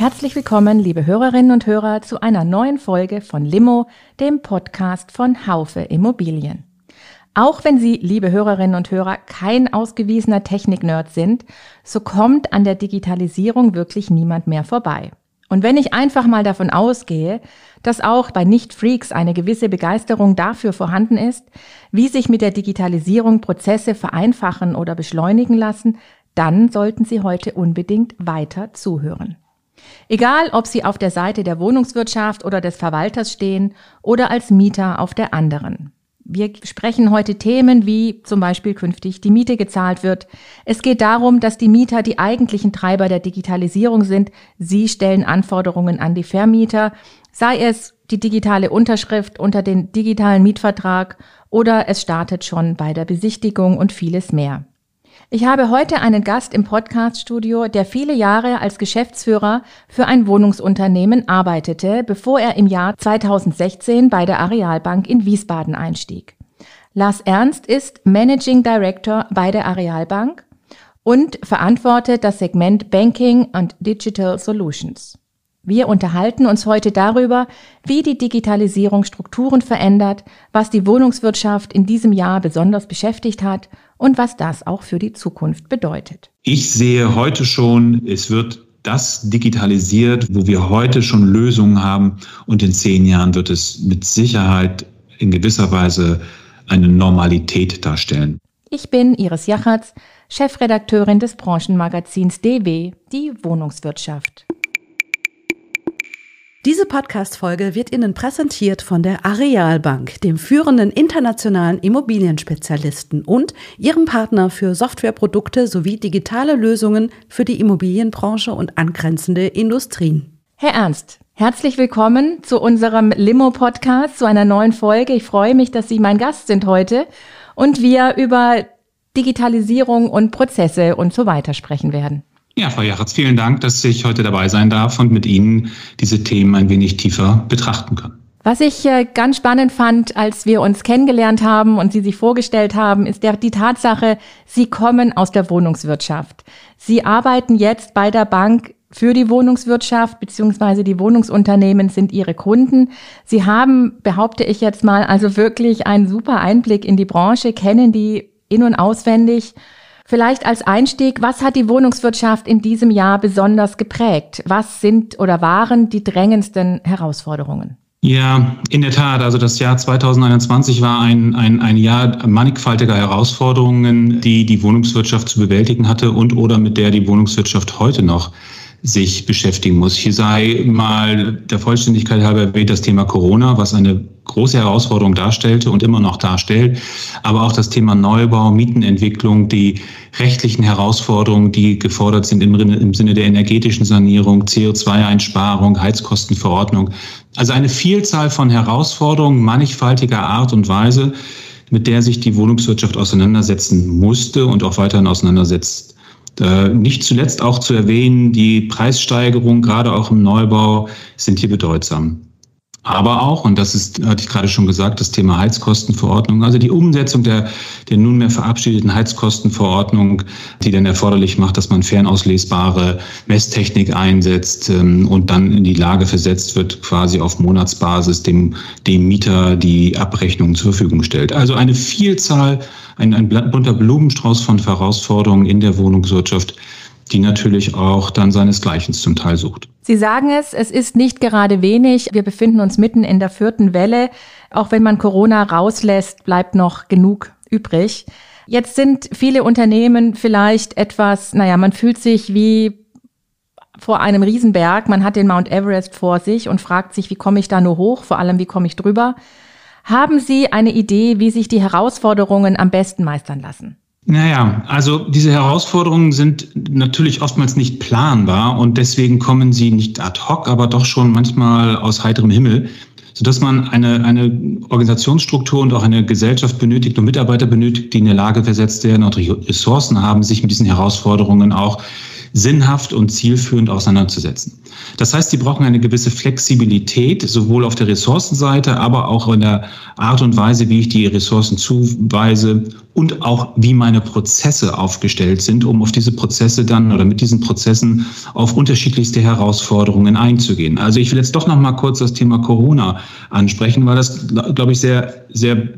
Herzlich willkommen, liebe Hörerinnen und Hörer, zu einer neuen Folge von Limo, dem Podcast von Haufe Immobilien. Auch wenn Sie, liebe Hörerinnen und Hörer, kein ausgewiesener Technik-Nerd sind, so kommt an der Digitalisierung wirklich niemand mehr vorbei. Und wenn ich einfach mal davon ausgehe, dass auch bei Nicht-Freaks eine gewisse Begeisterung dafür vorhanden ist, wie sich mit der Digitalisierung Prozesse vereinfachen oder beschleunigen lassen, dann sollten Sie heute unbedingt weiter zuhören. Egal, ob Sie auf der Seite der Wohnungswirtschaft oder des Verwalters stehen oder als Mieter auf der anderen. Wir sprechen heute Themen wie zum Beispiel künftig die Miete gezahlt wird. Es geht darum, dass die Mieter die eigentlichen Treiber der Digitalisierung sind. Sie stellen Anforderungen an die Vermieter, sei es die digitale Unterschrift unter den digitalen Mietvertrag oder es startet schon bei der Besichtigung und vieles mehr. Ich habe heute einen Gast im Podcaststudio, der viele Jahre als Geschäftsführer für ein Wohnungsunternehmen arbeitete, bevor er im Jahr 2016 bei der Arealbank in Wiesbaden einstieg. Lars Ernst ist Managing Director bei der Arealbank und verantwortet das Segment Banking and Digital Solutions. Wir unterhalten uns heute darüber, wie die Digitalisierung Strukturen verändert, was die Wohnungswirtschaft in diesem Jahr besonders beschäftigt hat und was das auch für die Zukunft bedeutet. Ich sehe heute schon, es wird das digitalisiert, wo wir heute schon Lösungen haben und in zehn Jahren wird es mit Sicherheit in gewisser Weise eine Normalität darstellen. Ich bin Iris Jachatz, Chefredakteurin des Branchenmagazins DW, die Wohnungswirtschaft. Diese Podcast-Folge wird Ihnen präsentiert von der Arealbank, dem führenden internationalen Immobilienspezialisten und Ihrem Partner für Softwareprodukte sowie digitale Lösungen für die Immobilienbranche und angrenzende Industrien. Herr Ernst, herzlich willkommen zu unserem Limo-Podcast, zu einer neuen Folge. Ich freue mich, dass Sie mein Gast sind heute und wir über Digitalisierung und Prozesse und so weiter sprechen werden. Ja, Frau Jachatz, vielen Dank, dass ich heute dabei sein darf und mit Ihnen diese Themen ein wenig tiefer betrachten kann. Was ich äh, ganz spannend fand, als wir uns kennengelernt haben und Sie sich vorgestellt haben, ist die Tatsache, Sie kommen aus der Wohnungswirtschaft. Sie arbeiten jetzt bei der Bank für die Wohnungswirtschaft, beziehungsweise die Wohnungsunternehmen sind Ihre Kunden. Sie haben, behaupte ich jetzt mal, also wirklich einen super Einblick in die Branche, kennen die in- und auswendig Vielleicht als Einstieg, was hat die Wohnungswirtschaft in diesem Jahr besonders geprägt? Was sind oder waren die drängendsten Herausforderungen? Ja, in der Tat. Also das Jahr 2021 war ein, ein, ein Jahr mannigfaltiger Herausforderungen, die die Wohnungswirtschaft zu bewältigen hatte und oder mit der die Wohnungswirtschaft heute noch sich beschäftigen muss. Hier sei mal der Vollständigkeit halber erwähnt das Thema Corona, was eine große Herausforderung darstellte und immer noch darstellt, aber auch das Thema Neubau, Mietenentwicklung, die rechtlichen Herausforderungen, die gefordert sind im, im Sinne der energetischen Sanierung, CO2-Einsparung, Heizkostenverordnung. Also eine Vielzahl von Herausforderungen mannigfaltiger Art und Weise, mit der sich die Wohnungswirtschaft auseinandersetzen musste und auch weiterhin auseinandersetzt. Äh, nicht zuletzt auch zu erwähnen, die Preissteigerung, gerade auch im Neubau, sind hier bedeutsam. Aber auch, und das ist, hatte ich gerade schon gesagt, das Thema Heizkostenverordnung, also die Umsetzung der, der nunmehr verabschiedeten Heizkostenverordnung, die dann erforderlich macht, dass man fernauslesbare Messtechnik einsetzt ähm, und dann in die Lage versetzt wird, quasi auf Monatsbasis dem, dem Mieter die Abrechnung zur Verfügung stellt. Also eine Vielzahl, ein, ein bunter Blumenstrauß von Herausforderungen in der Wohnungswirtschaft, die natürlich auch dann seinesgleichen zum Teil sucht. Sie sagen es, es ist nicht gerade wenig. Wir befinden uns mitten in der vierten Welle. Auch wenn man Corona rauslässt, bleibt noch genug übrig. Jetzt sind viele Unternehmen vielleicht etwas, naja, man fühlt sich wie vor einem Riesenberg. Man hat den Mount Everest vor sich und fragt sich, wie komme ich da nur hoch? Vor allem, wie komme ich drüber? Haben Sie eine Idee, wie sich die Herausforderungen am besten meistern lassen? Naja, also diese Herausforderungen sind natürlich oftmals nicht planbar und deswegen kommen sie nicht ad hoc, aber doch schon manchmal aus heiterem Himmel, sodass man eine, eine Organisationsstruktur und auch eine Gesellschaft benötigt und Mitarbeiter benötigt, die in der Lage versetzt werden und Ressourcen haben, sich mit diesen Herausforderungen auch sinnhaft und zielführend auseinanderzusetzen. Das heißt, sie brauchen eine gewisse Flexibilität, sowohl auf der Ressourcenseite, aber auch in der Art und Weise, wie ich die Ressourcen zuweise und auch wie meine Prozesse aufgestellt sind, um auf diese Prozesse dann oder mit diesen Prozessen auf unterschiedlichste Herausforderungen einzugehen. Also ich will jetzt doch noch mal kurz das Thema Corona ansprechen, weil das, glaube ich, sehr, sehr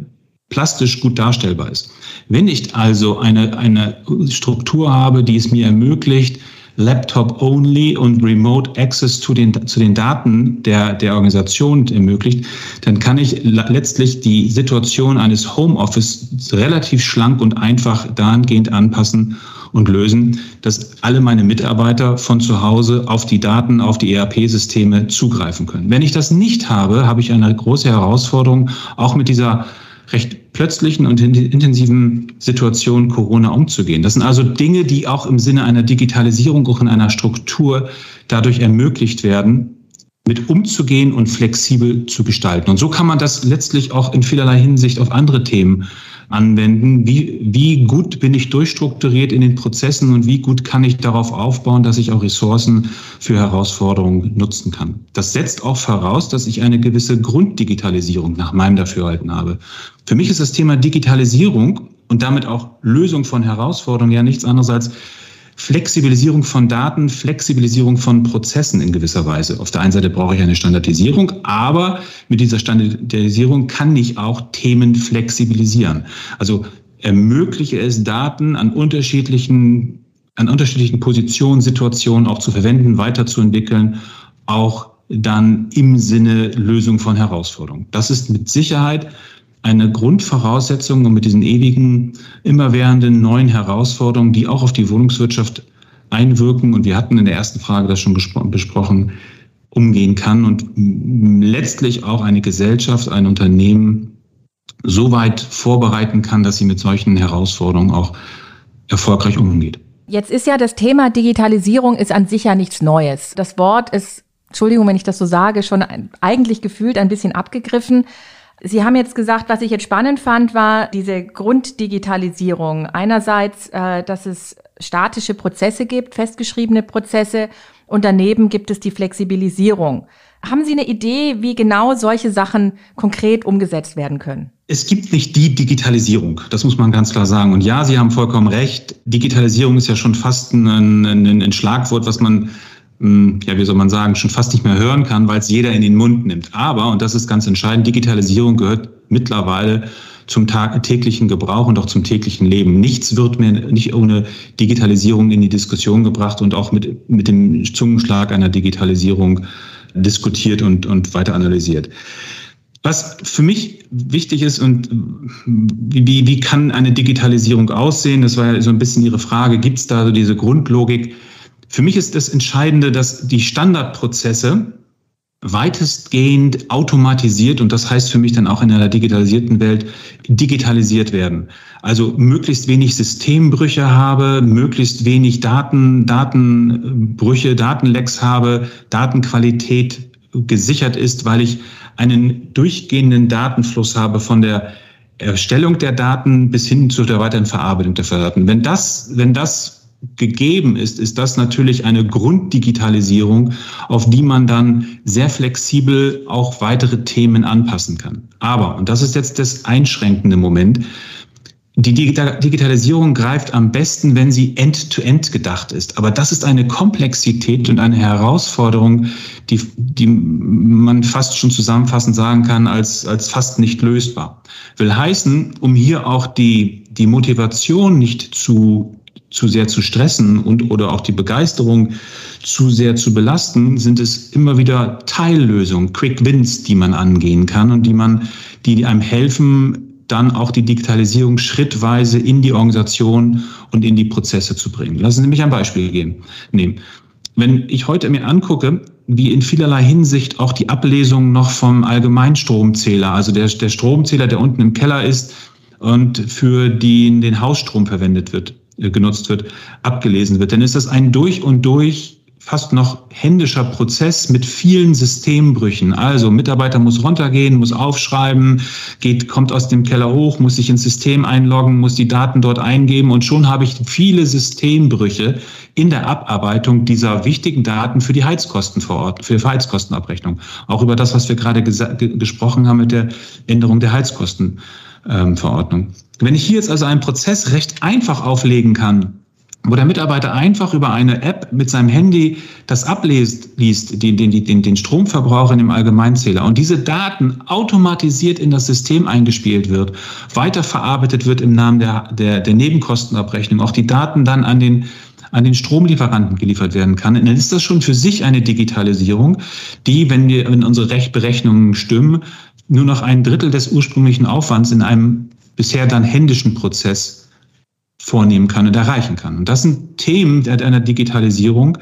plastisch gut darstellbar ist. Wenn ich also eine, eine Struktur habe, die es mir ermöglicht, Laptop-only und Remote Access zu den, zu den Daten der, der Organisation ermöglicht, dann kann ich letztlich die Situation eines Homeoffice relativ schlank und einfach dahingehend anpassen und lösen, dass alle meine Mitarbeiter von zu Hause auf die Daten, auf die ERP-Systeme zugreifen können. Wenn ich das nicht habe, habe ich eine große Herausforderung, auch mit dieser recht plötzlichen und intensiven Situation Corona umzugehen. Das sind also Dinge, die auch im Sinne einer Digitalisierung, auch in einer Struktur dadurch ermöglicht werden, mit umzugehen und flexibel zu gestalten. Und so kann man das letztlich auch in vielerlei Hinsicht auf andere Themen anwenden. Wie, wie gut bin ich durchstrukturiert in den Prozessen und wie gut kann ich darauf aufbauen, dass ich auch Ressourcen für Herausforderungen nutzen kann. Das setzt auch voraus, dass ich eine gewisse Grunddigitalisierung nach meinem Dafürhalten habe. Für mich ist das Thema Digitalisierung und damit auch Lösung von Herausforderungen ja nichts anderes als Flexibilisierung von Daten, Flexibilisierung von Prozessen in gewisser Weise. Auf der einen Seite brauche ich eine Standardisierung, aber mit dieser Standardisierung kann ich auch Themen flexibilisieren. Also ermögliche es Daten an unterschiedlichen an unterschiedlichen Positionen, Situationen auch zu verwenden, weiterzuentwickeln, auch dann im Sinne Lösung von Herausforderungen. Das ist mit Sicherheit eine Grundvoraussetzung, um mit diesen ewigen, immerwährenden neuen Herausforderungen, die auch auf die Wohnungswirtschaft einwirken, und wir hatten in der ersten Frage das schon besprochen, umgehen kann und letztlich auch eine Gesellschaft, ein Unternehmen so weit vorbereiten kann, dass sie mit solchen Herausforderungen auch erfolgreich umgeht. Jetzt ist ja das Thema Digitalisierung ist an sich ja nichts Neues. Das Wort ist, Entschuldigung, wenn ich das so sage, schon eigentlich gefühlt ein bisschen abgegriffen. Sie haben jetzt gesagt, was ich jetzt spannend fand, war diese Grunddigitalisierung. Einerseits, äh, dass es statische Prozesse gibt, festgeschriebene Prozesse und daneben gibt es die Flexibilisierung. Haben Sie eine Idee, wie genau solche Sachen konkret umgesetzt werden können? Es gibt nicht die Digitalisierung, das muss man ganz klar sagen. Und ja, Sie haben vollkommen recht. Digitalisierung ist ja schon fast ein, ein, ein Schlagwort, was man ja, wie soll man sagen, schon fast nicht mehr hören kann, weil es jeder in den Mund nimmt. Aber, und das ist ganz entscheidend, Digitalisierung gehört mittlerweile zum täglichen Gebrauch und auch zum täglichen Leben. Nichts wird mehr nicht ohne Digitalisierung in die Diskussion gebracht und auch mit, mit dem Zungenschlag einer Digitalisierung diskutiert und, und weiter analysiert. Was für mich wichtig ist und wie, wie kann eine Digitalisierung aussehen? Das war ja so ein bisschen Ihre Frage. Gibt es da so diese Grundlogik? Für mich ist das Entscheidende, dass die Standardprozesse weitestgehend automatisiert und das heißt für mich dann auch in einer digitalisierten Welt digitalisiert werden. Also möglichst wenig Systembrüche habe, möglichst wenig Daten, Datenbrüche, Datenlecks habe, Datenqualität gesichert ist, weil ich einen durchgehenden Datenfluss habe von der Erstellung der Daten bis hin zu der weiteren Verarbeitung der Daten. Wenn das, wenn das gegeben ist, ist das natürlich eine Grunddigitalisierung, auf die man dann sehr flexibel auch weitere Themen anpassen kann. Aber, und das ist jetzt das einschränkende Moment, die Digitalisierung greift am besten, wenn sie end-to-end -end gedacht ist. Aber das ist eine Komplexität und eine Herausforderung, die, die man fast schon zusammenfassend sagen kann, als, als fast nicht lösbar. Will heißen, um hier auch die, die Motivation nicht zu zu sehr zu stressen und oder auch die Begeisterung zu sehr zu belasten, sind es immer wieder Teillösungen, Quick Wins, die man angehen kann und die man, die einem helfen, dann auch die Digitalisierung schrittweise in die Organisation und in die Prozesse zu bringen. Lassen Sie mich ein Beispiel geben, nehmen. Wenn ich heute mir angucke, wie in vielerlei Hinsicht auch die Ablesung noch vom Allgemeinstromzähler, also der, der Stromzähler, der unten im Keller ist, und für den den Hausstrom verwendet wird, genutzt wird, abgelesen wird, dann ist das ein durch und durch fast noch händischer Prozess mit vielen Systembrüchen. Also Mitarbeiter muss runtergehen, muss aufschreiben, geht, kommt aus dem Keller hoch, muss sich ins System einloggen, muss die Daten dort eingeben und schon habe ich viele Systembrüche in der Abarbeitung dieser wichtigen Daten für die Heizkosten vor Ort, für die Heizkostenabrechnung. Auch über das, was wir gerade gesprochen haben mit der Änderung der Heizkostenverordnung. Ähm, Wenn ich hier jetzt also einen Prozess recht einfach auflegen kann, wo der Mitarbeiter einfach über eine App mit seinem Handy das abliest, liest, den, den, den, den Stromverbrauch in dem Allgemeinzähler und diese Daten automatisiert in das System eingespielt wird, weiterverarbeitet wird im Namen der, der, der Nebenkostenabrechnung, auch die Daten dann an den an den Stromlieferanten geliefert werden kann, dann ist das schon für sich eine Digitalisierung, die, wenn wir in unsere Berechnungen stimmen, nur noch ein Drittel des ursprünglichen Aufwands in einem bisher dann händischen Prozess vornehmen kann und erreichen kann. Und das sind Themen einer Digitalisierung,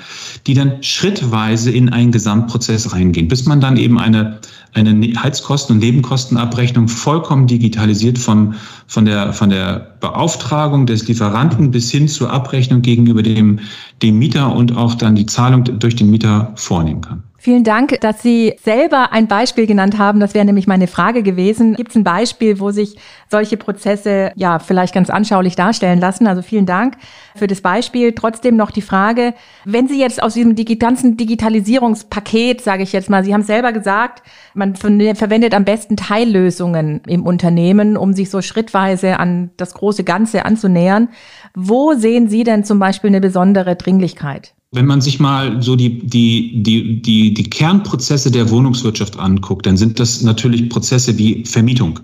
die dann schrittweise in einen Gesamtprozess reingehen, bis man dann eben eine, eine Heizkosten- und Nebenkostenabrechnung vollkommen digitalisiert von, von, der, von der Beauftragung des Lieferanten bis hin zur Abrechnung gegenüber dem, dem Mieter und auch dann die Zahlung durch den Mieter vornehmen kann. Vielen Dank, dass Sie selber ein Beispiel genannt haben. Das wäre nämlich meine Frage gewesen. Gibt es ein Beispiel, wo sich solche Prozesse ja vielleicht ganz anschaulich darstellen lassen? Also vielen Dank für das Beispiel. Trotzdem noch die Frage, wenn Sie jetzt aus diesem ganzen Digitalisierungspaket, sage ich jetzt mal, Sie haben selber gesagt, man verwendet am besten Teillösungen im Unternehmen, um sich so schrittweise an das große Ganze anzunähern. Wo sehen Sie denn zum Beispiel eine besondere Dringlichkeit? Wenn man sich mal so die, die, die, die, die Kernprozesse der Wohnungswirtschaft anguckt, dann sind das natürlich Prozesse wie Vermietung.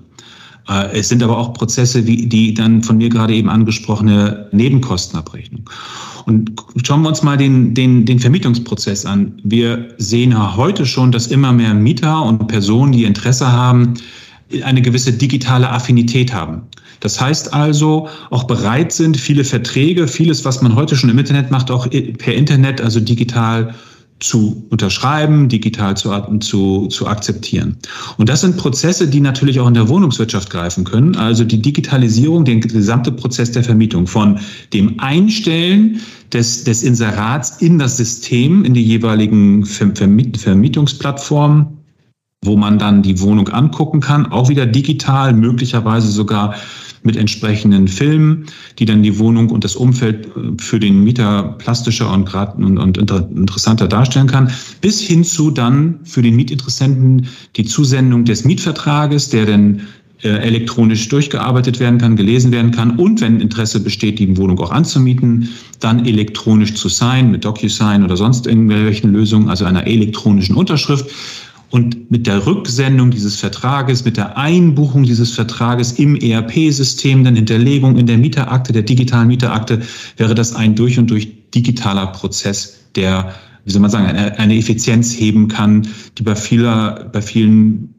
Äh, es sind aber auch Prozesse wie die dann von mir gerade eben angesprochene Nebenkostenabrechnung. Und schauen wir uns mal den, den, den Vermietungsprozess an. Wir sehen ja heute schon, dass immer mehr Mieter und Personen, die Interesse haben, eine gewisse digitale Affinität haben. Das heißt also, auch bereit sind, viele Verträge, vieles, was man heute schon im Internet macht, auch per Internet, also digital zu unterschreiben, digital zu, zu, zu akzeptieren. Und das sind Prozesse, die natürlich auch in der Wohnungswirtschaft greifen können. Also die Digitalisierung, der gesamte Prozess der Vermietung von dem Einstellen des, des Inserats in das System, in die jeweiligen Vermiet, Vermietungsplattformen, wo man dann die Wohnung angucken kann, auch wieder digital, möglicherweise sogar mit entsprechenden Filmen, die dann die Wohnung und das Umfeld äh, für den Mieter plastischer und, und, und interessanter darstellen kann, bis hin zu dann für den Mietinteressenten die Zusendung des Mietvertrages, der dann äh, elektronisch durchgearbeitet werden kann, gelesen werden kann und wenn Interesse besteht, die Wohnung auch anzumieten, dann elektronisch zu sein mit DocuSign oder sonst irgendwelchen Lösungen, also einer elektronischen Unterschrift und mit der Rücksendung dieses Vertrages, mit der Einbuchung dieses Vertrages im ERP-System, dann Hinterlegung in der Mieterakte, der digitalen Mieterakte, wäre das ein durch und durch digitaler Prozess, der, wie soll man sagen, eine, Effizienz heben kann, die bei vieler, bei vielen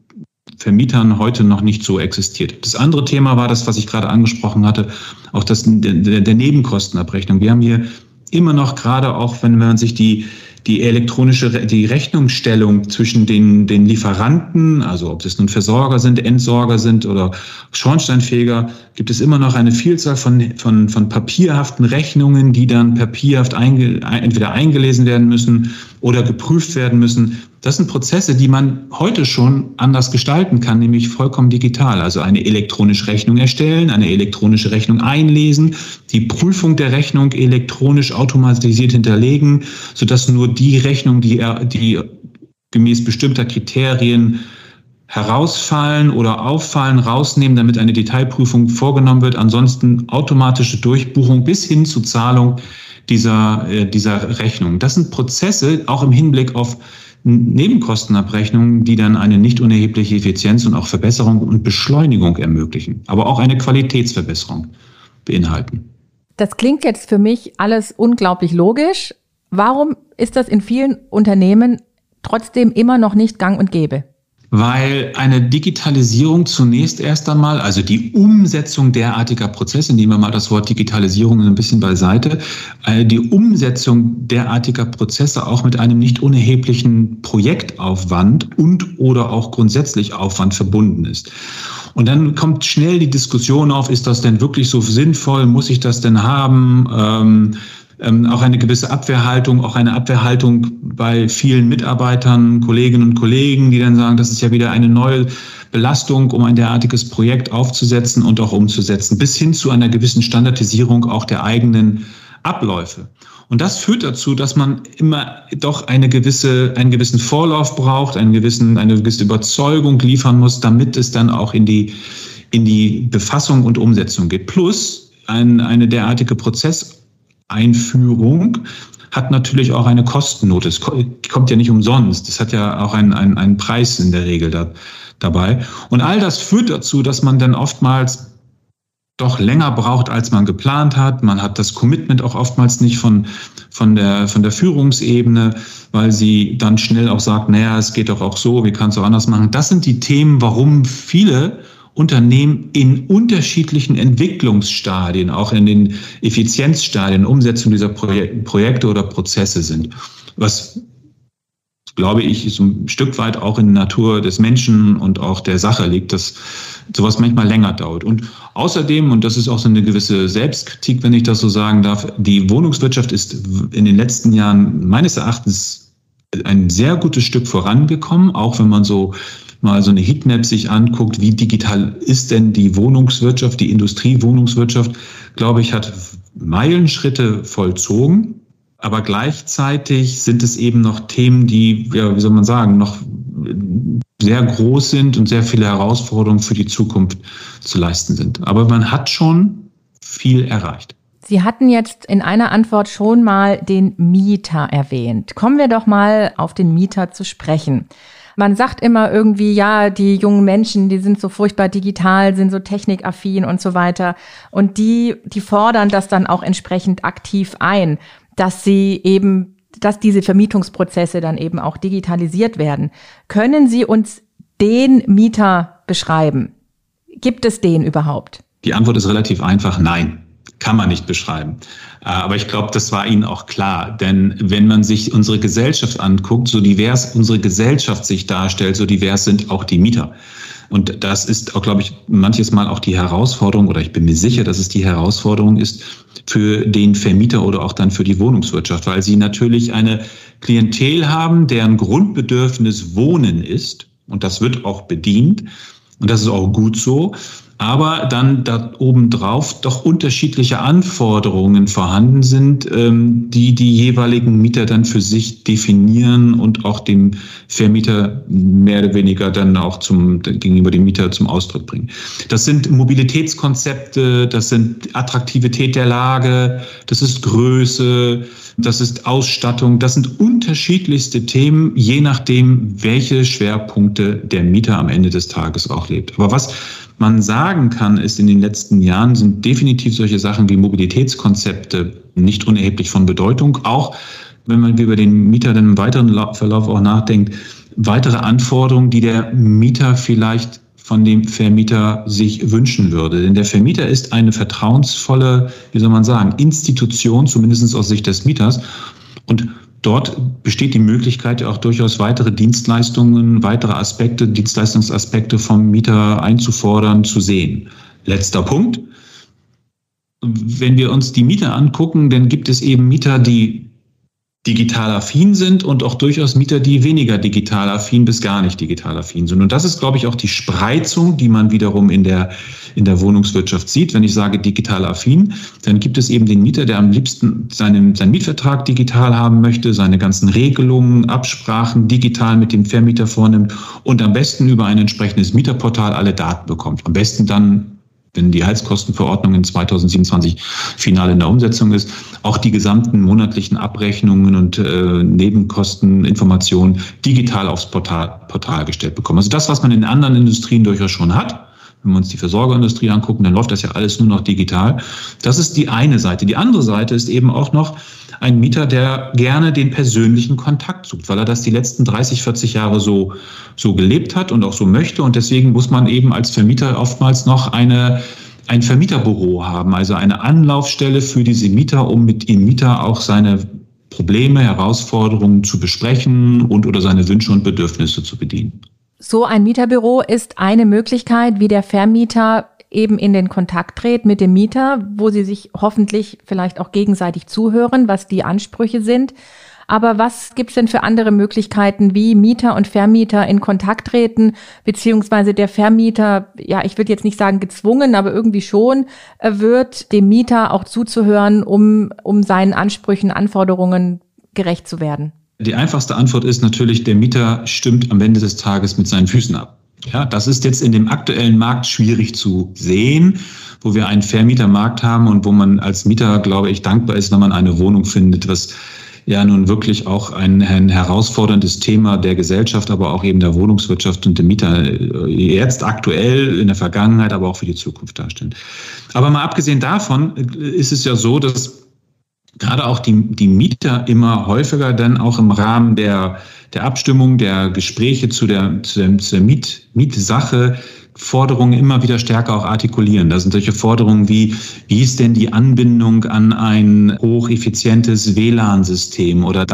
Vermietern heute noch nicht so existiert. Das andere Thema war das, was ich gerade angesprochen hatte, auch das der, der Nebenkostenabrechnung. Wir haben hier immer noch gerade auch, wenn man sich die die elektronische, die Rechnungsstellung zwischen den, den Lieferanten, also ob es nun Versorger sind, Entsorger sind oder Schornsteinfeger, gibt es immer noch eine Vielzahl von, von, von papierhaften Rechnungen, die dann papierhaft einge, entweder eingelesen werden müssen oder geprüft werden müssen. Das sind Prozesse, die man heute schon anders gestalten kann, nämlich vollkommen digital. Also eine elektronische Rechnung erstellen, eine elektronische Rechnung einlesen, die Prüfung der Rechnung elektronisch automatisiert hinterlegen, sodass nur die Rechnung, die, die gemäß bestimmter Kriterien herausfallen oder auffallen, rausnehmen, damit eine Detailprüfung vorgenommen wird. Ansonsten automatische Durchbuchung bis hin zu Zahlung dieser, äh, dieser Rechnung. Das sind Prozesse, auch im Hinblick auf Nebenkostenabrechnungen, die dann eine nicht unerhebliche Effizienz und auch Verbesserung und Beschleunigung ermöglichen, aber auch eine Qualitätsverbesserung beinhalten. Das klingt jetzt für mich alles unglaublich logisch. Warum ist das in vielen Unternehmen trotzdem immer noch nicht gang und gäbe? Weil eine Digitalisierung zunächst erst einmal, also die Umsetzung derartiger Prozesse, nehmen wir mal das Wort Digitalisierung ein bisschen beiseite, äh, die Umsetzung derartiger Prozesse auch mit einem nicht unerheblichen Projektaufwand und oder auch grundsätzlich Aufwand verbunden ist. Und dann kommt schnell die Diskussion auf, ist das denn wirklich so sinnvoll? Muss ich das denn haben? Ähm, ähm, auch eine gewisse Abwehrhaltung, auch eine Abwehrhaltung bei vielen Mitarbeitern, Kolleginnen und Kollegen, die dann sagen, das ist ja wieder eine neue Belastung, um ein derartiges Projekt aufzusetzen und auch umzusetzen, bis hin zu einer gewissen Standardisierung auch der eigenen Abläufe. Und das führt dazu, dass man immer doch eine gewisse, einen gewissen Vorlauf braucht, einen gewissen, eine gewisse Überzeugung liefern muss, damit es dann auch in die, in die Befassung und Umsetzung geht. Plus ein, eine derartige Prozesseinführung hat natürlich auch eine Kostennote. Es kommt ja nicht umsonst. Es hat ja auch einen, einen, einen Preis in der Regel da, dabei. Und all das führt dazu, dass man dann oftmals doch länger braucht, als man geplant hat. Man hat das Commitment auch oftmals nicht von, von, der, von der Führungsebene, weil sie dann schnell auch sagt, naja, es geht doch auch so, wie kann es auch anders machen. Das sind die Themen, warum viele Unternehmen in unterschiedlichen Entwicklungsstadien, auch in den Effizienzstadien, Umsetzung dieser Projekte oder Prozesse sind. Was glaube ich, so ein Stück weit auch in der Natur des Menschen und auch der Sache liegt, dass sowas manchmal länger dauert. Und außerdem, und das ist auch so eine gewisse Selbstkritik, wenn ich das so sagen darf, die Wohnungswirtschaft ist in den letzten Jahren meines Erachtens ein sehr gutes Stück vorangekommen, auch wenn man so mal so eine Heatmap sich anguckt, wie digital ist denn die Wohnungswirtschaft, die Industriewohnungswirtschaft, glaube ich, hat Meilenschritte vollzogen. Aber gleichzeitig sind es eben noch Themen, die, ja, wie soll man sagen, noch sehr groß sind und sehr viele Herausforderungen für die Zukunft zu leisten sind. Aber man hat schon viel erreicht. Sie hatten jetzt in einer Antwort schon mal den Mieter erwähnt. Kommen wir doch mal auf den Mieter zu sprechen. Man sagt immer irgendwie, ja, die jungen Menschen, die sind so furchtbar digital, sind so technikaffin und so weiter. Und die, die fordern das dann auch entsprechend aktiv ein dass sie eben, dass diese Vermietungsprozesse dann eben auch digitalisiert werden. Können Sie uns den Mieter beschreiben? Gibt es den überhaupt? Die Antwort ist relativ einfach, nein kann man nicht beschreiben. Äh, aber ich glaube, das war Ihnen auch klar. Denn wenn man sich unsere Gesellschaft anguckt, so divers unsere Gesellschaft sich darstellt, so divers sind auch die Mieter. Und das ist auch, glaube ich, manches Mal auch die Herausforderung, oder ich bin mir sicher, dass es die Herausforderung ist für den Vermieter oder auch dann für die Wohnungswirtschaft, weil sie natürlich eine Klientel haben, deren Grundbedürfnis Wohnen ist. Und das wird auch bedient. Und das ist auch gut so aber dann da obendrauf doch unterschiedliche Anforderungen vorhanden sind, ähm, die die jeweiligen Mieter dann für sich definieren und auch dem Vermieter mehr oder weniger dann auch zum, gegenüber dem Mieter zum Ausdruck bringen. Das sind Mobilitätskonzepte, das sind Attraktivität der Lage, das ist Größe, das ist Ausstattung, das sind unterschiedlichste Themen, je nachdem, welche Schwerpunkte der Mieter am Ende des Tages auch lebt. Aber was man sagen kann, ist in den letzten Jahren sind definitiv solche Sachen wie Mobilitätskonzepte nicht unerheblich von Bedeutung. Auch wenn man über den Mieter dann im weiteren Verlauf auch nachdenkt, weitere Anforderungen, die der Mieter vielleicht von dem Vermieter sich wünschen würde. Denn der Vermieter ist eine vertrauensvolle, wie soll man sagen, Institution, zumindest aus Sicht des Mieters. Und dort besteht die Möglichkeit, auch durchaus weitere Dienstleistungen, weitere Aspekte, Dienstleistungsaspekte vom Mieter einzufordern, zu sehen. Letzter Punkt. Wenn wir uns die Mieter angucken, dann gibt es eben Mieter, die digital affin sind und auch durchaus Mieter, die weniger digital affin bis gar nicht digital affin sind. Und das ist, glaube ich, auch die Spreizung, die man wiederum in der, in der Wohnungswirtschaft sieht. Wenn ich sage digital affin, dann gibt es eben den Mieter, der am liebsten seinen, seinen Mietvertrag digital haben möchte, seine ganzen Regelungen, Absprachen digital mit dem Vermieter vornimmt und am besten über ein entsprechendes Mieterportal alle Daten bekommt. Am besten dann wenn die Heizkostenverordnung in 2027 final in der Umsetzung ist, auch die gesamten monatlichen Abrechnungen und äh, Nebenkosteninformationen digital aufs Portal, Portal gestellt bekommen. Also das, was man in anderen Industrien durchaus schon hat, wenn wir uns die Versorgerindustrie angucken, dann läuft das ja alles nur noch digital. Das ist die eine Seite. Die andere Seite ist eben auch noch ein Mieter, der gerne den persönlichen Kontakt sucht, weil er das die letzten 30, 40 Jahre so, so gelebt hat und auch so möchte. Und deswegen muss man eben als Vermieter oftmals noch eine, ein Vermieterbüro haben, also eine Anlaufstelle für diese Mieter, um mit ihrem Mieter auch seine Probleme, Herausforderungen zu besprechen und oder seine Wünsche und Bedürfnisse zu bedienen. So ein Mieterbüro ist eine Möglichkeit, wie der Vermieter eben in den Kontakt tritt mit dem Mieter, wo sie sich hoffentlich vielleicht auch gegenseitig zuhören, was die Ansprüche sind. Aber was gibt's denn für andere Möglichkeiten, wie Mieter und Vermieter in Kontakt treten, beziehungsweise der Vermieter, ja, ich würde jetzt nicht sagen gezwungen, aber irgendwie schon, äh, wird dem Mieter auch zuzuhören, um, um seinen Ansprüchen, Anforderungen gerecht zu werden? Die einfachste Antwort ist natürlich, der Mieter stimmt am Ende des Tages mit seinen Füßen ab. Ja, das ist jetzt in dem aktuellen Markt schwierig zu sehen, wo wir einen Vermietermarkt haben und wo man als Mieter, glaube ich, dankbar ist, wenn man eine Wohnung findet, was ja nun wirklich auch ein, ein herausforderndes Thema der Gesellschaft, aber auch eben der Wohnungswirtschaft und der Mieter äh, jetzt aktuell, in der Vergangenheit, aber auch für die Zukunft darstellen. Aber mal abgesehen davon äh, ist es ja so, dass gerade auch die, die Mieter immer häufiger dann auch im Rahmen der, der Abstimmung, der Gespräche zu der, zu der, zu der Miet, Mietsache Forderungen immer wieder stärker auch artikulieren. Das sind solche Forderungen wie, wie ist denn die Anbindung an ein hocheffizientes WLAN-System oder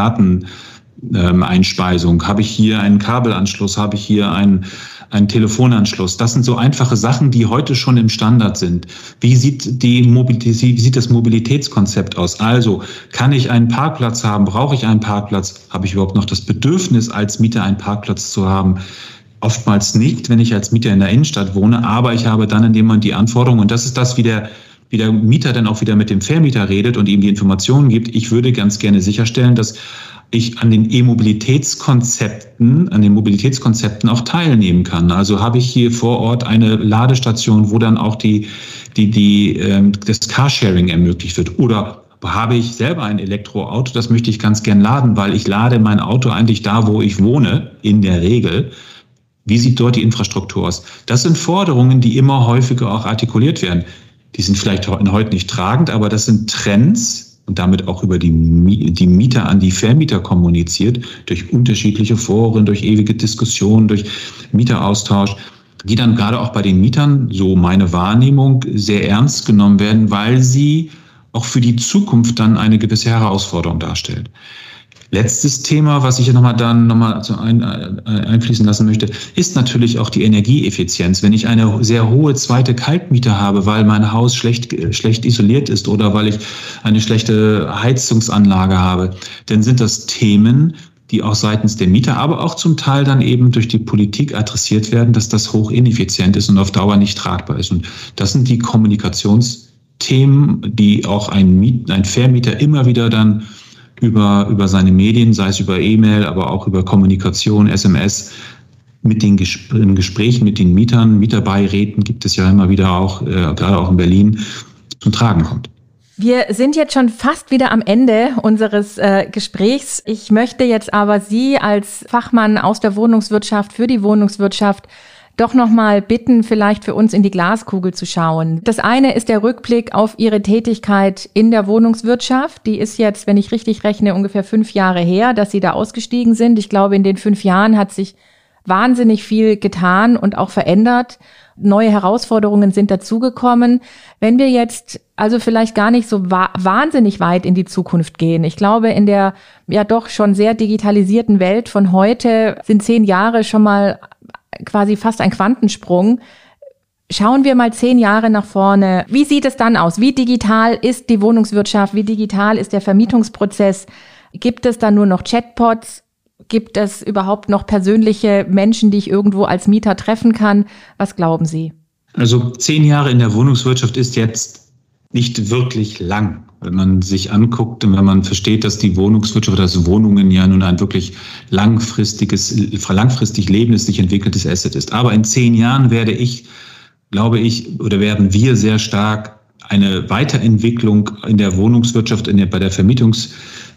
Dateneinspeisung? Habe ich hier einen Kabelanschluss? Habe ich hier einen, einen Telefonanschluss? Das sind so einfache Sachen, die heute schon im Standard sind. Wie sieht, die wie sieht das Mobilitätskonzept aus? Also, kann ich einen Parkplatz haben? Brauche ich einen Parkplatz? Habe ich überhaupt noch das Bedürfnis, als Mieter einen Parkplatz zu haben? Oftmals nicht, wenn ich als Mieter in der Innenstadt wohne, aber ich habe dann in dem Moment die Anforderung, und das ist das, wie der, wie der Mieter dann auch wieder mit dem Vermieter redet und ihm die Informationen gibt. Ich würde ganz gerne sicherstellen, dass ich an den E-Mobilitätskonzepten, an den Mobilitätskonzepten auch teilnehmen kann. Also habe ich hier vor Ort eine Ladestation, wo dann auch die, die, die, ähm, das Carsharing ermöglicht wird. Oder habe ich selber ein Elektroauto, das möchte ich ganz gern laden, weil ich lade mein Auto eigentlich da, wo ich wohne, in der Regel. Wie sieht dort die Infrastruktur aus? Das sind Forderungen, die immer häufiger auch artikuliert werden. Die sind vielleicht heute nicht tragend, aber das sind Trends und damit auch über die, die Mieter an die Vermieter kommuniziert, durch unterschiedliche Foren, durch ewige Diskussionen, durch Mieteraustausch, die dann gerade auch bei den Mietern, so meine Wahrnehmung, sehr ernst genommen werden, weil sie auch für die Zukunft dann eine gewisse Herausforderung darstellen. Letztes Thema, was ich nochmal dann nochmal ein, äh, einfließen lassen möchte, ist natürlich auch die Energieeffizienz. Wenn ich eine sehr hohe zweite Kaltmiete habe, weil mein Haus schlecht, schlecht isoliert ist oder weil ich eine schlechte Heizungsanlage habe, dann sind das Themen, die auch seitens der Mieter, aber auch zum Teil dann eben durch die Politik adressiert werden, dass das hoch ineffizient ist und auf Dauer nicht tragbar ist. Und das sind die Kommunikationsthemen, die auch ein, Miet, ein Vermieter immer wieder dann über, über seine Medien, sei es über E-Mail, aber auch über Kommunikation, SMS, mit den Gespr in Gesprächen mit den Mietern, Mieterbeiräten gibt es ja immer wieder auch, äh, gerade auch in Berlin, zum Tragen kommt. Wir sind jetzt schon fast wieder am Ende unseres äh, Gesprächs. Ich möchte jetzt aber Sie als Fachmann aus der Wohnungswirtschaft für die Wohnungswirtschaft doch nochmal bitten, vielleicht für uns in die Glaskugel zu schauen. Das eine ist der Rückblick auf Ihre Tätigkeit in der Wohnungswirtschaft. Die ist jetzt, wenn ich richtig rechne, ungefähr fünf Jahre her, dass Sie da ausgestiegen sind. Ich glaube, in den fünf Jahren hat sich wahnsinnig viel getan und auch verändert. Neue Herausforderungen sind dazugekommen. Wenn wir jetzt also vielleicht gar nicht so wa wahnsinnig weit in die Zukunft gehen. Ich glaube, in der ja doch schon sehr digitalisierten Welt von heute sind zehn Jahre schon mal quasi fast ein Quantensprung. Schauen wir mal zehn Jahre nach vorne. Wie sieht es dann aus? Wie digital ist die Wohnungswirtschaft? Wie digital ist der Vermietungsprozess? Gibt es da nur noch Chatbots? Gibt es überhaupt noch persönliche Menschen, die ich irgendwo als Mieter treffen kann? Was glauben Sie? Also zehn Jahre in der Wohnungswirtschaft ist jetzt nicht wirklich lang. Wenn man sich anguckt und wenn man versteht, dass die Wohnungswirtschaft, dass Wohnungen ja nun ein wirklich langfristiges, langfristig lebendes, sich entwickeltes Asset ist. Aber in zehn Jahren werde ich, glaube ich, oder werden wir sehr stark eine Weiterentwicklung in der Wohnungswirtschaft, in der, bei der Vermietungs,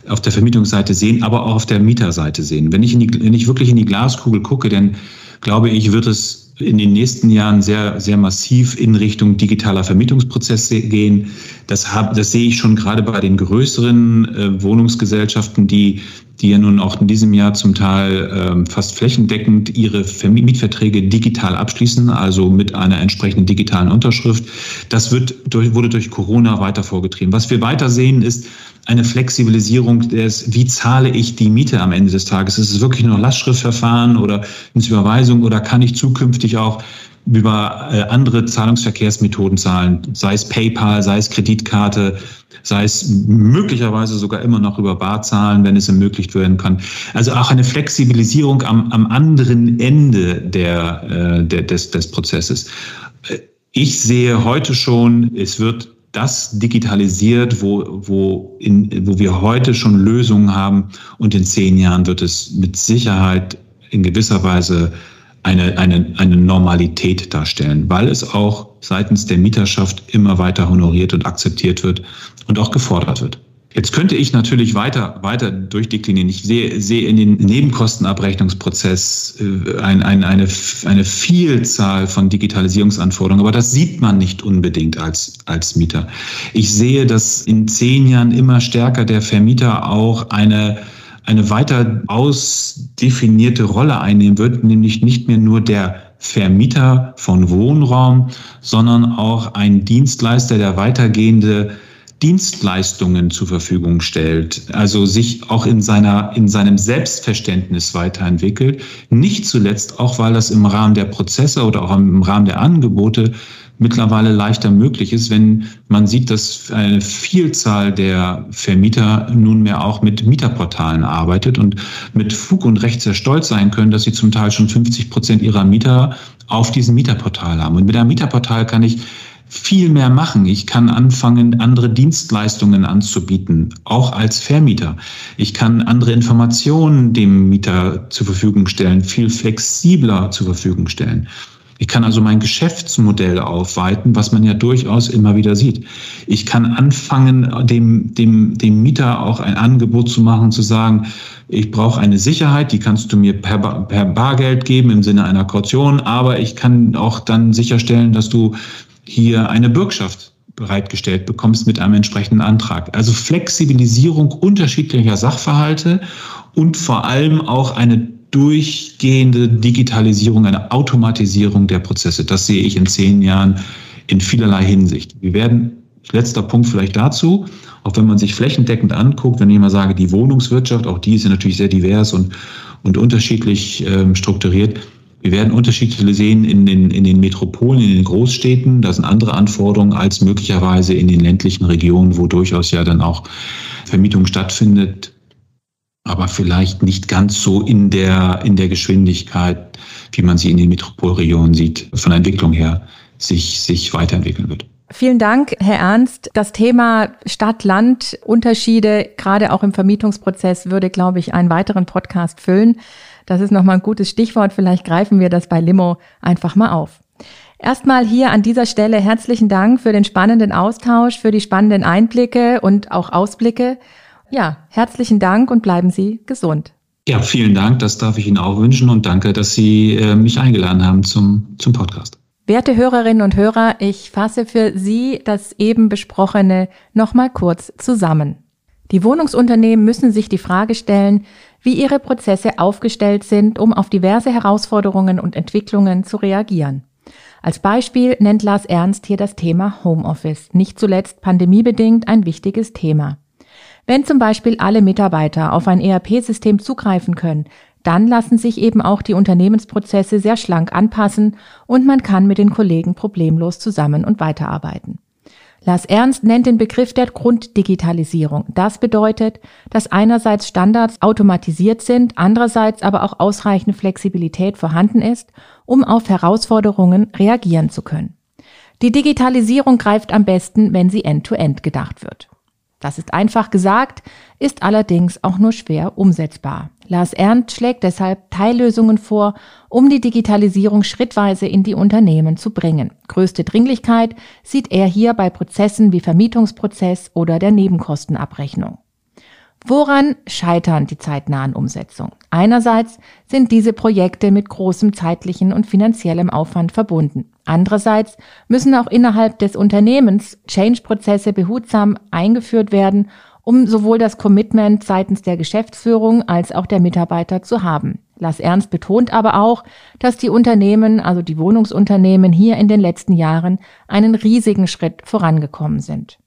auf der Vermietungsseite sehen, aber auch auf der Mieterseite sehen. Wenn ich, die, wenn ich wirklich in die Glaskugel gucke, dann glaube ich, wird es in den nächsten Jahren sehr, sehr massiv in Richtung digitaler Vermietungsprozesse gehen. Das, hab, das sehe ich schon gerade bei den größeren äh, Wohnungsgesellschaften, die die ja nun auch in diesem Jahr zum Teil ähm, fast flächendeckend ihre Mietverträge digital abschließen, also mit einer entsprechenden digitalen Unterschrift. Das wird durch, wurde durch Corona weiter vorgetrieben. Was wir weiter sehen, ist eine Flexibilisierung des, wie zahle ich die Miete am Ende des Tages? Ist es wirklich nur Lastschriftverfahren oder ins Überweisung oder kann ich zukünftig auch über äh, andere Zahlungsverkehrsmethoden zahlen, sei es PayPal, sei es Kreditkarte, sei es möglicherweise sogar immer noch über Bar zahlen, wenn es ermöglicht werden kann. Also auch eine Flexibilisierung am, am anderen Ende der, äh, der, des, des Prozesses. Äh, ich sehe heute schon, es wird das digitalisiert, wo, wo, in, wo wir heute schon Lösungen haben und in zehn Jahren wird es mit Sicherheit in gewisser Weise eine, eine, eine Normalität darstellen, weil es auch seitens der Mieterschaft immer weiter honoriert und akzeptiert wird und auch gefordert wird. Jetzt könnte ich natürlich weiter, weiter durchdeklinieren. Ich sehe, sehe in den Nebenkostenabrechnungsprozess äh, ein, ein, eine, eine Vielzahl von Digitalisierungsanforderungen, aber das sieht man nicht unbedingt als, als Mieter. Ich sehe, dass in zehn Jahren immer stärker der Vermieter auch eine eine weiter ausdefinierte Rolle einnehmen wird, nämlich nicht mehr nur der Vermieter von Wohnraum, sondern auch ein Dienstleister, der weitergehende Dienstleistungen zur Verfügung stellt, also sich auch in seiner, in seinem Selbstverständnis weiterentwickelt. Nicht zuletzt auch, weil das im Rahmen der Prozesse oder auch im Rahmen der Angebote mittlerweile leichter möglich ist, wenn man sieht, dass eine Vielzahl der Vermieter nunmehr auch mit Mieterportalen arbeitet und mit Fug und Recht sehr stolz sein können, dass sie zum Teil schon 50 Prozent ihrer Mieter auf diesem Mieterportal haben. Und mit einem Mieterportal kann ich viel mehr machen. Ich kann anfangen, andere Dienstleistungen anzubieten, auch als Vermieter. Ich kann andere Informationen dem Mieter zur Verfügung stellen, viel flexibler zur Verfügung stellen. Ich kann also mein Geschäftsmodell aufweiten, was man ja durchaus immer wieder sieht. Ich kann anfangen, dem, dem, dem Mieter auch ein Angebot zu machen, zu sagen, ich brauche eine Sicherheit, die kannst du mir per, per Bargeld geben im Sinne einer Kaution, aber ich kann auch dann sicherstellen, dass du hier eine Bürgschaft bereitgestellt bekommst mit einem entsprechenden Antrag. Also Flexibilisierung unterschiedlicher Sachverhalte und vor allem auch eine durchgehende Digitalisierung, eine Automatisierung der Prozesse. Das sehe ich in zehn Jahren in vielerlei Hinsicht. Wir werden, letzter Punkt vielleicht dazu, auch wenn man sich flächendeckend anguckt, wenn ich mal sage, die Wohnungswirtschaft, auch die ist ja natürlich sehr divers und, und unterschiedlich ähm, strukturiert. Wir werden Unterschiede sehen in den, in den Metropolen, in den Großstädten. Da sind andere Anforderungen als möglicherweise in den ländlichen Regionen, wo durchaus ja dann auch Vermietung stattfindet aber vielleicht nicht ganz so in der, in der Geschwindigkeit, wie man sie in den Metropolregionen sieht, von der Entwicklung her sich, sich weiterentwickeln wird. Vielen Dank, Herr Ernst. Das Thema Stadt-Land-Unterschiede, gerade auch im Vermietungsprozess, würde, glaube ich, einen weiteren Podcast füllen. Das ist nochmal ein gutes Stichwort. Vielleicht greifen wir das bei Limo einfach mal auf. Erstmal hier an dieser Stelle herzlichen Dank für den spannenden Austausch, für die spannenden Einblicke und auch Ausblicke. Ja, herzlichen Dank und bleiben Sie gesund. Ja, vielen Dank. Das darf ich Ihnen auch wünschen und danke, dass Sie äh, mich eingeladen haben zum, zum Podcast. Werte Hörerinnen und Hörer, ich fasse für Sie das eben besprochene nochmal kurz zusammen. Die Wohnungsunternehmen müssen sich die Frage stellen, wie ihre Prozesse aufgestellt sind, um auf diverse Herausforderungen und Entwicklungen zu reagieren. Als Beispiel nennt Lars Ernst hier das Thema Homeoffice, nicht zuletzt pandemiebedingt ein wichtiges Thema. Wenn zum Beispiel alle Mitarbeiter auf ein ERP-System zugreifen können, dann lassen sich eben auch die Unternehmensprozesse sehr schlank anpassen und man kann mit den Kollegen problemlos zusammen und weiterarbeiten. Lars Ernst nennt den Begriff der Grunddigitalisierung. Das bedeutet, dass einerseits Standards automatisiert sind, andererseits aber auch ausreichende Flexibilität vorhanden ist, um auf Herausforderungen reagieren zu können. Die Digitalisierung greift am besten, wenn sie end-to-end -End gedacht wird. Das ist einfach gesagt, ist allerdings auch nur schwer umsetzbar. Lars Ernst schlägt deshalb Teillösungen vor, um die Digitalisierung schrittweise in die Unternehmen zu bringen. Größte Dringlichkeit sieht er hier bei Prozessen wie Vermietungsprozess oder der Nebenkostenabrechnung. Woran scheitern die zeitnahen Umsetzungen? Einerseits sind diese Projekte mit großem zeitlichen und finanziellem Aufwand verbunden. Andererseits müssen auch innerhalb des Unternehmens Change-Prozesse behutsam eingeführt werden, um sowohl das Commitment seitens der Geschäftsführung als auch der Mitarbeiter zu haben. Lars Ernst betont aber auch, dass die Unternehmen, also die Wohnungsunternehmen hier in den letzten Jahren einen riesigen Schritt vorangekommen sind.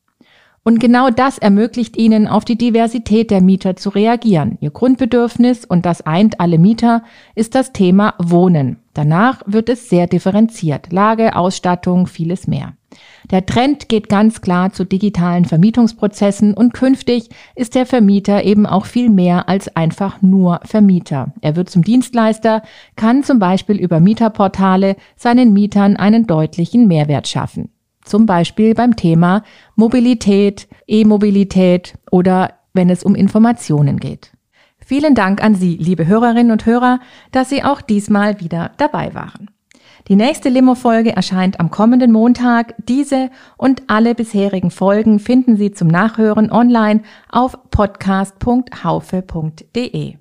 Und genau das ermöglicht ihnen, auf die Diversität der Mieter zu reagieren. Ihr Grundbedürfnis, und das eint alle Mieter, ist das Thema Wohnen. Danach wird es sehr differenziert. Lage, Ausstattung, vieles mehr. Der Trend geht ganz klar zu digitalen Vermietungsprozessen und künftig ist der Vermieter eben auch viel mehr als einfach nur Vermieter. Er wird zum Dienstleister, kann zum Beispiel über Mieterportale seinen Mietern einen deutlichen Mehrwert schaffen. Zum Beispiel beim Thema Mobilität, E-Mobilität oder wenn es um Informationen geht. Vielen Dank an Sie, liebe Hörerinnen und Hörer, dass Sie auch diesmal wieder dabei waren. Die nächste Limo-Folge erscheint am kommenden Montag. Diese und alle bisherigen Folgen finden Sie zum Nachhören online auf podcast.haufe.de.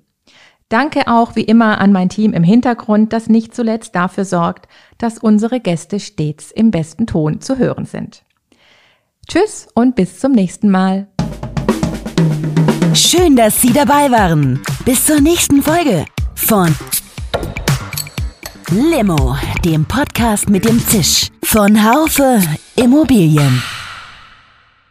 Danke auch wie immer an mein Team im Hintergrund, das nicht zuletzt dafür sorgt, dass unsere Gäste stets im besten Ton zu hören sind. Tschüss und bis zum nächsten Mal. Schön, dass Sie dabei waren. Bis zur nächsten Folge von Limo, dem Podcast mit dem Zisch von Haufe Immobilien.